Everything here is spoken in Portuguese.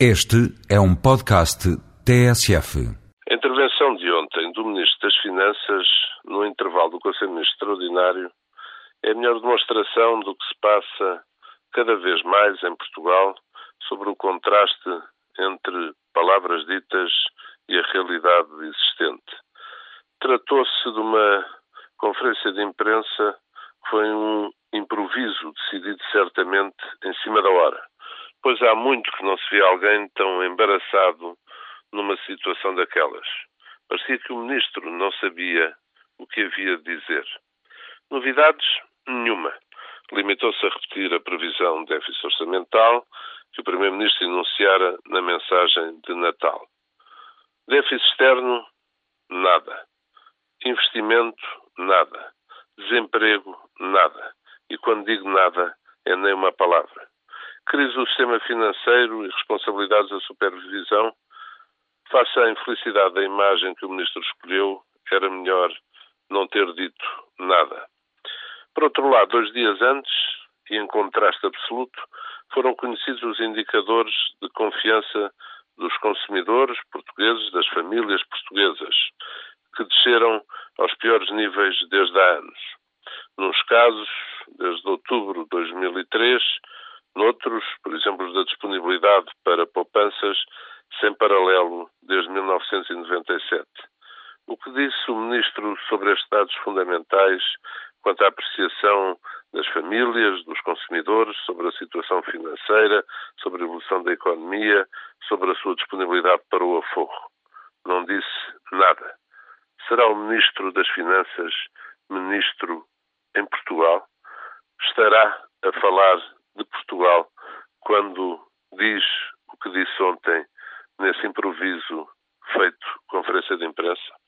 Este é um podcast TSF. A intervenção de ontem do Ministro das Finanças, no intervalo do Conselho Extraordinário, é a melhor demonstração do que se passa cada vez mais em Portugal sobre o contraste entre palavras ditas e a realidade existente. Tratou-se de uma conferência de imprensa que foi um improviso decidido certamente em cima da hora Pois há muito que não se vê alguém tão embaraçado numa situação daquelas. Parecia que o ministro não sabia o que havia de dizer. Novidades? Nenhuma. Limitou-se a repetir a previsão de déficit orçamental que o Primeiro-Ministro enunciara na mensagem de Natal. Déficit externo? Nada. Investimento? Nada. Desemprego? Nada. E quando digo nada, é nem uma palavra crise do sistema financeiro e responsabilidades da supervisão, face à infelicidade da imagem que o ministro escolheu, era melhor não ter dito nada. Por outro lado, dois dias antes, e em contraste absoluto, foram conhecidos os indicadores de confiança dos consumidores portugueses, das famílias portuguesas, que desceram aos piores níveis desde há anos. Nos casos, desde outubro de 2003, Noutros, por exemplo, da poupanças sem paralelo desde 1997. O que disse o Ministro sobre estes dados fundamentais quanto à apreciação das famílias, dos consumidores, sobre a situação financeira, sobre a evolução da economia, sobre a sua disponibilidade para o aforro? Não disse nada. Será o Ministro das Finanças ministro em Portugal? Estará a falar de Portugal quando diz o que disse ontem nesse improviso feito conferência de imprensa?